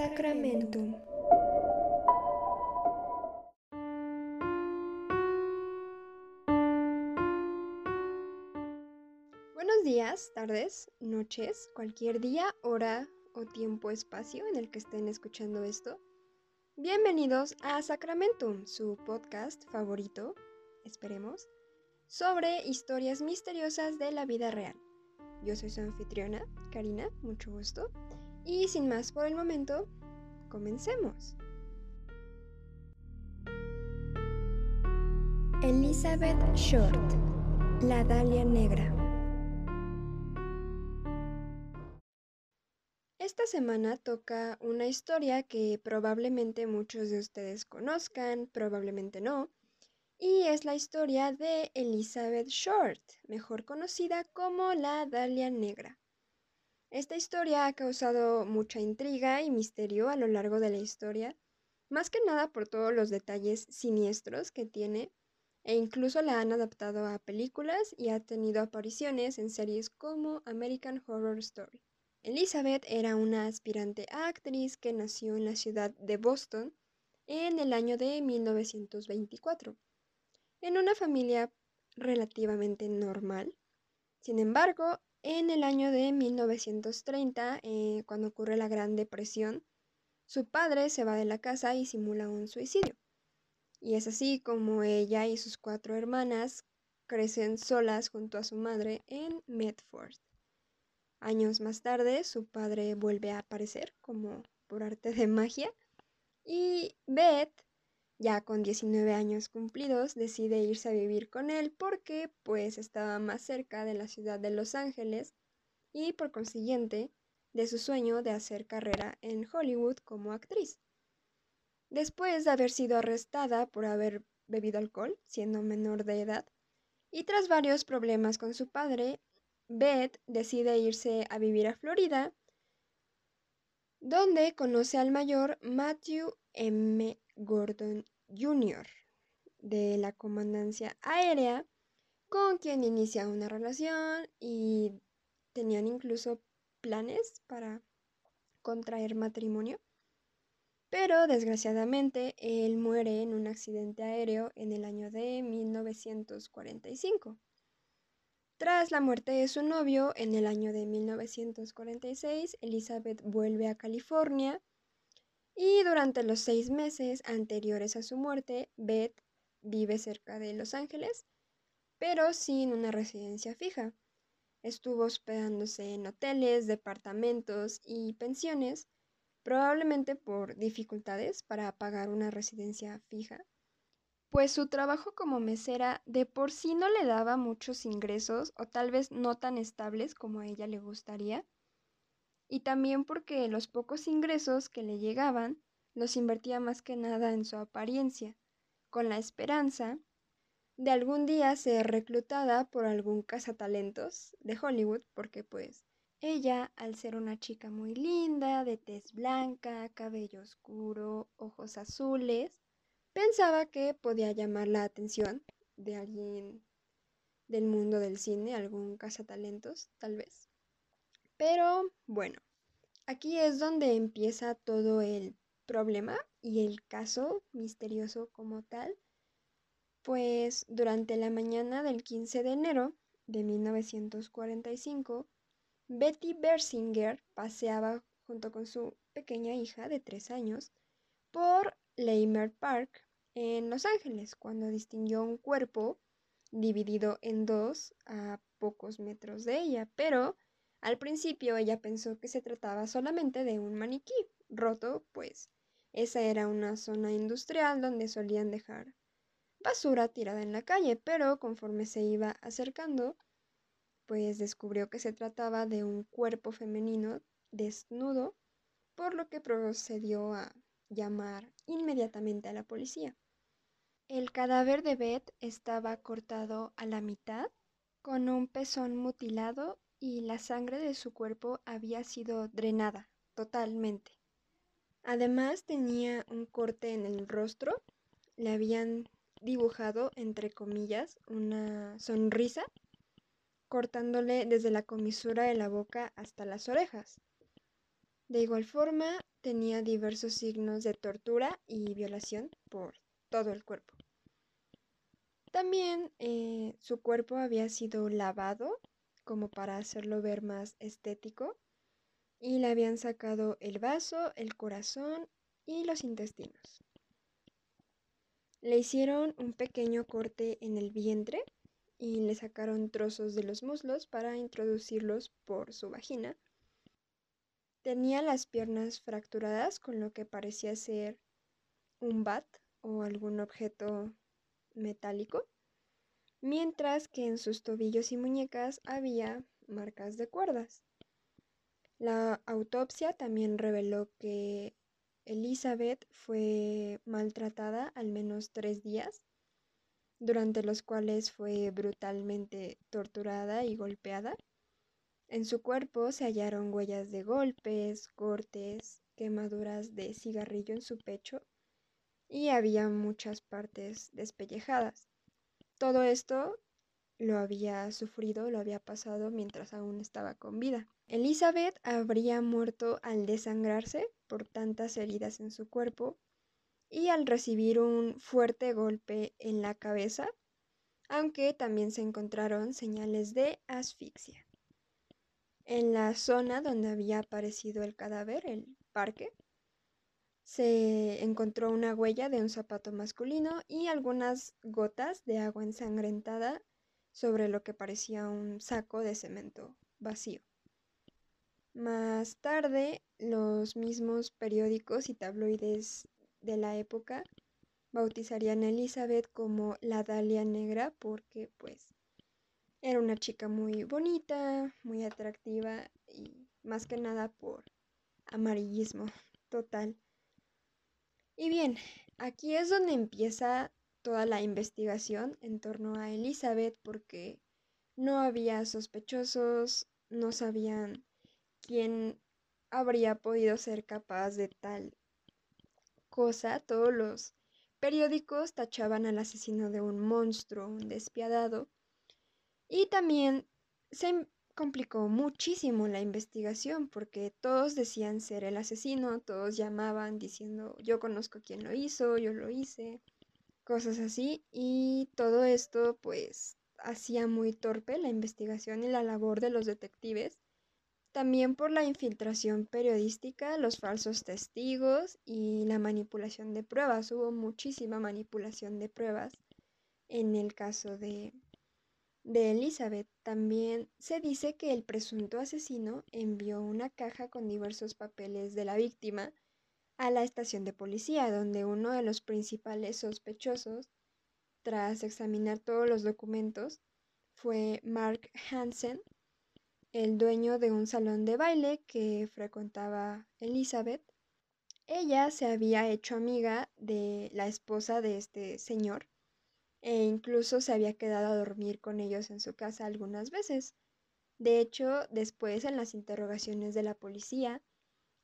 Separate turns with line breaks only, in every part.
Sacramentum. Buenos días, tardes, noches, cualquier día, hora o tiempo, espacio en el que estén escuchando esto. Bienvenidos a Sacramentum, su podcast favorito, esperemos, sobre historias misteriosas de la vida real. Yo soy su anfitriona, Karina, mucho gusto. Y sin más por el momento, comencemos. Elizabeth Short, la Dalia Negra. Esta semana toca una historia que probablemente muchos de ustedes conozcan, probablemente no, y es la historia de Elizabeth Short, mejor conocida como la Dalia Negra. Esta historia ha causado mucha intriga y misterio a lo largo de la historia, más que nada por todos los detalles siniestros que tiene, e incluso la han adaptado a películas y ha tenido apariciones en series como American Horror Story. Elizabeth era una aspirante a actriz que nació en la ciudad de Boston en el año de 1924, en una familia relativamente normal. Sin embargo, en el año de 1930, eh, cuando ocurre la Gran Depresión, su padre se va de la casa y simula un suicidio. Y es así como ella y sus cuatro hermanas crecen solas junto a su madre en Medford. Años más tarde, su padre vuelve a aparecer como por arte de magia y Beth ya con 19 años cumplidos, decide irse a vivir con él porque pues estaba más cerca de la ciudad de Los Ángeles y por consiguiente de su sueño de hacer carrera en Hollywood como actriz. Después de haber sido arrestada por haber bebido alcohol, siendo menor de edad, y tras varios problemas con su padre, Beth decide irse a vivir a Florida, donde conoce al mayor Matthew M. Gordon Jr. de la Comandancia Aérea, con quien inicia una relación y tenían incluso planes para contraer matrimonio. Pero desgraciadamente él muere en un accidente aéreo en el año de 1945. Tras la muerte de su novio en el año de 1946, Elizabeth vuelve a California y durante los seis meses anteriores a su muerte, Beth vive cerca de Los Ángeles, pero sin una residencia fija. Estuvo hospedándose en hoteles, departamentos y pensiones, probablemente por dificultades para pagar una residencia fija, pues su trabajo como mesera de por sí no le daba muchos ingresos o tal vez no tan estables como a ella le gustaría. Y también porque los pocos ingresos que le llegaban los invertía más que nada en su apariencia, con la esperanza de algún día ser reclutada por algún cazatalentos de Hollywood, porque pues ella, al ser una chica muy linda, de tez blanca, cabello oscuro, ojos azules, pensaba que podía llamar la atención de alguien del mundo del cine, algún cazatalentos, tal vez. Pero bueno, aquí es donde empieza todo el problema y el caso misterioso como tal, pues durante la mañana del 15 de enero de 1945, Betty Bersinger paseaba junto con su pequeña hija de tres años por Leimer Park en Los Ángeles cuando distinguió un cuerpo dividido en dos a pocos metros de ella, pero al principio ella pensó que se trataba solamente de un maniquí roto, pues esa era una zona industrial donde solían dejar basura tirada en la calle, pero conforme se iba acercando, pues descubrió que se trataba de un cuerpo femenino desnudo, por lo que procedió a llamar inmediatamente a la policía. El cadáver de Beth estaba cortado a la mitad, con un pezón mutilado y la sangre de su cuerpo había sido drenada totalmente. Además tenía un corte en el rostro, le habían dibujado, entre comillas, una sonrisa, cortándole desde la comisura de la boca hasta las orejas. De igual forma, tenía diversos signos de tortura y violación por todo el cuerpo. También eh, su cuerpo había sido lavado como para hacerlo ver más estético y le habían sacado el vaso, el corazón y los intestinos. Le hicieron un pequeño corte en el vientre y le sacaron trozos de los muslos para introducirlos por su vagina. Tenía las piernas fracturadas con lo que parecía ser un bat o algún objeto metálico, mientras que en sus tobillos y muñecas había marcas de cuerdas. La autopsia también reveló que Elizabeth fue maltratada al menos tres días, durante los cuales fue brutalmente torturada y golpeada. En su cuerpo se hallaron huellas de golpes, cortes, quemaduras de cigarrillo en su pecho y había muchas partes despellejadas. Todo esto lo había sufrido, lo había pasado mientras aún estaba con vida. Elizabeth habría muerto al desangrarse por tantas heridas en su cuerpo y al recibir un fuerte golpe en la cabeza, aunque también se encontraron señales de asfixia. En la zona donde había aparecido el cadáver, el parque, se encontró una huella de un zapato masculino y algunas gotas de agua ensangrentada sobre lo que parecía un saco de cemento vacío. Más tarde, los mismos periódicos y tabloides de la época bautizarían a Elizabeth como la Dalia Negra porque pues era una chica muy bonita, muy atractiva y más que nada por amarillismo total. Y bien, aquí es donde empieza toda la investigación en torno a Elizabeth porque no había sospechosos, no sabían quién habría podido ser capaz de tal cosa. Todos los periódicos tachaban al asesino de un monstruo, un despiadado, y también se complicó muchísimo la investigación porque todos decían ser el asesino, todos llamaban diciendo yo conozco quién lo hizo, yo lo hice, cosas así. Y todo esto pues hacía muy torpe la investigación y la labor de los detectives. También por la infiltración periodística, los falsos testigos y la manipulación de pruebas. Hubo muchísima manipulación de pruebas en el caso de, de Elizabeth. También se dice que el presunto asesino envió una caja con diversos papeles de la víctima a la estación de policía, donde uno de los principales sospechosos, tras examinar todos los documentos, fue Mark Hansen, el dueño de un salón de baile que frecuentaba Elizabeth. Ella se había hecho amiga de la esposa de este señor e incluso se había quedado a dormir con ellos en su casa algunas veces. De hecho, después en las interrogaciones de la policía,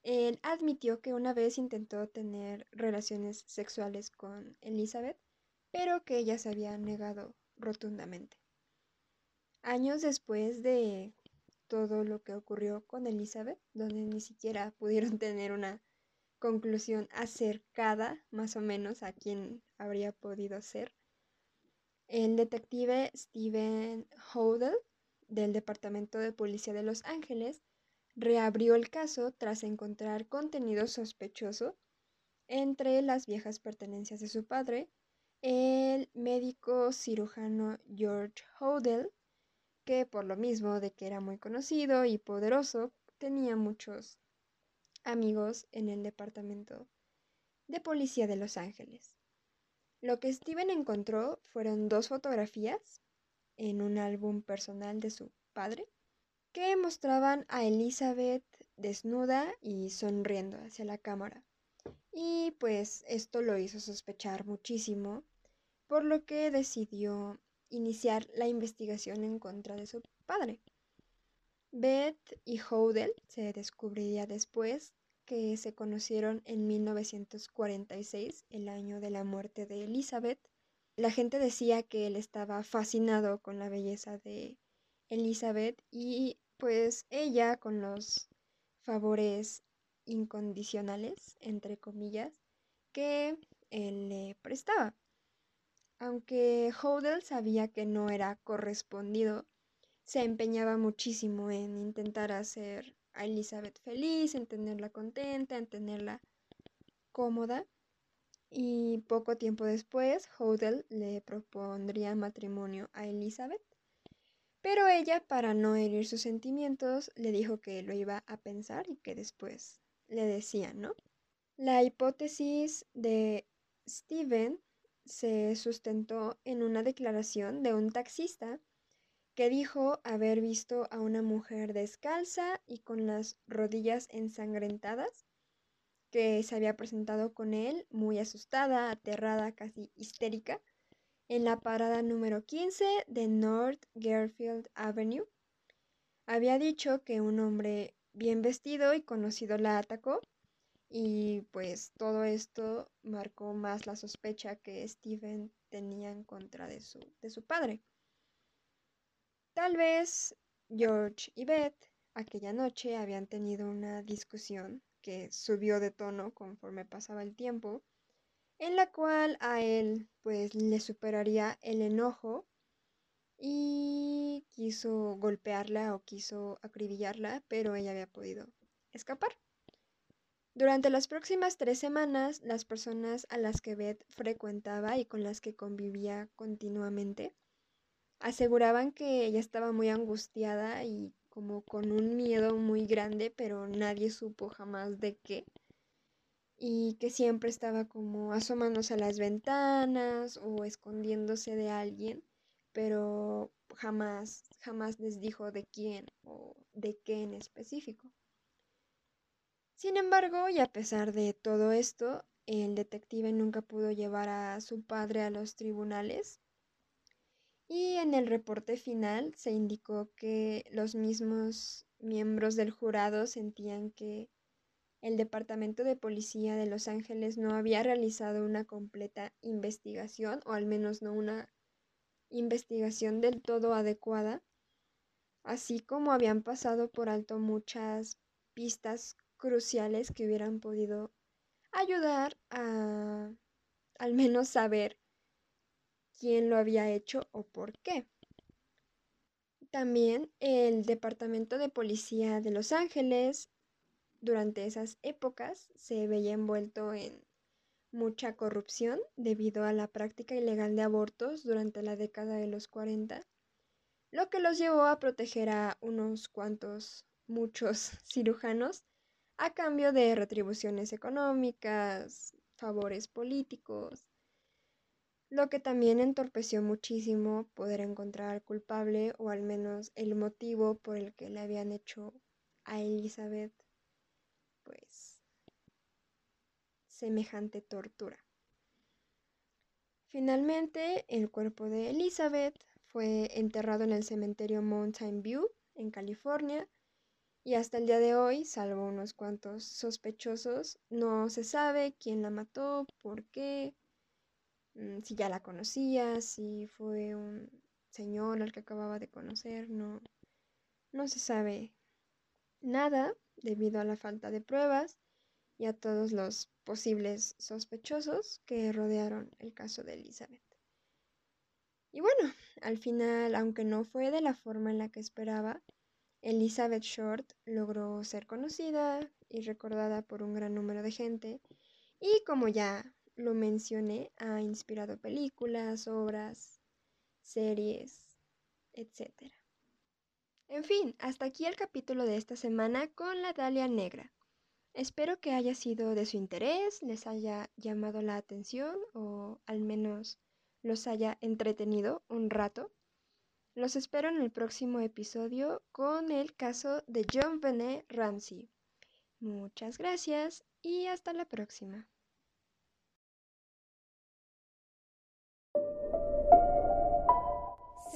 él admitió que una vez intentó tener relaciones sexuales con Elizabeth, pero que ella se había negado rotundamente. Años después de todo lo que ocurrió con Elizabeth, donde ni siquiera pudieron tener una conclusión acercada más o menos a quién habría podido ser, el detective Stephen Hodel del Departamento de Policía de Los Ángeles reabrió el caso tras encontrar contenido sospechoso entre las viejas pertenencias de su padre, el médico cirujano George Hodel, que por lo mismo de que era muy conocido y poderoso, tenía muchos amigos en el Departamento de Policía de Los Ángeles. Lo que Steven encontró fueron dos fotografías en un álbum personal de su padre que mostraban a Elizabeth desnuda y sonriendo hacia la cámara. Y pues esto lo hizo sospechar muchísimo, por lo que decidió iniciar la investigación en contra de su padre. Beth y Hodel se descubriría después que se conocieron en 1946, el año de la muerte de Elizabeth. La gente decía que él estaba fascinado con la belleza de Elizabeth y pues ella con los favores incondicionales, entre comillas, que él le prestaba. Aunque Hodel sabía que no era correspondido, se empeñaba muchísimo en intentar hacer a Elizabeth feliz, en tenerla contenta, en tenerla cómoda. Y poco tiempo después, Hodel le propondría matrimonio a Elizabeth. Pero ella, para no herir sus sentimientos, le dijo que lo iba a pensar y que después le decía, ¿no? La hipótesis de Steven se sustentó en una declaración de un taxista que dijo haber visto a una mujer descalza y con las rodillas ensangrentadas, que se había presentado con él muy asustada, aterrada, casi histérica, en la parada número 15 de North Garfield Avenue. Había dicho que un hombre bien vestido y conocido la atacó y pues todo esto marcó más la sospecha que Stephen tenía en contra de su, de su padre. Tal vez George y Beth aquella noche habían tenido una discusión que subió de tono conforme pasaba el tiempo, en la cual a él pues le superaría el enojo y quiso golpearla o quiso acribillarla, pero ella había podido escapar. Durante las próximas tres semanas, las personas a las que Beth frecuentaba y con las que convivía continuamente aseguraban que ella estaba muy angustiada y como con un miedo muy grande, pero nadie supo jamás de qué. Y que siempre estaba como asomándose a las ventanas o escondiéndose de alguien, pero jamás, jamás les dijo de quién o de qué en específico. Sin embargo, y a pesar de todo esto, el detective nunca pudo llevar a su padre a los tribunales y en el reporte final se indicó que los mismos miembros del jurado sentían que el Departamento de Policía de Los Ángeles no había realizado una completa investigación, o al menos no una investigación del todo adecuada, así como habían pasado por alto muchas pistas cruciales que hubieran podido ayudar a al menos saber quién lo había hecho o por qué. También el Departamento de Policía de Los Ángeles durante esas épocas se veía envuelto en mucha corrupción debido a la práctica ilegal de abortos durante la década de los 40, lo que los llevó a proteger a unos cuantos, muchos cirujanos a cambio de retribuciones económicas, favores políticos, lo que también entorpeció muchísimo poder encontrar al culpable o al menos el motivo por el que le habían hecho a Elizabeth pues semejante tortura. Finalmente, el cuerpo de Elizabeth fue enterrado en el cementerio Mountain View, en California, y hasta el día de hoy, salvo unos cuantos sospechosos, no se sabe quién la mató, por qué, si ya la conocía, si fue un señor al que acababa de conocer, no, no se sabe nada debido a la falta de pruebas y a todos los posibles sospechosos que rodearon el caso de Elizabeth. Y bueno, al final, aunque no fue de la forma en la que esperaba, Elizabeth Short logró ser conocida y recordada por un gran número de gente y como ya lo mencioné, ha inspirado películas, obras, series, etc. En fin, hasta aquí el capítulo de esta semana con la Dalia Negra. Espero que haya sido de su interés, les haya llamado la atención o al menos los haya entretenido un rato. Los espero en el próximo episodio con el caso de John Benet Ramsey. Muchas gracias y hasta la próxima.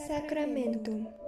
Sacramento.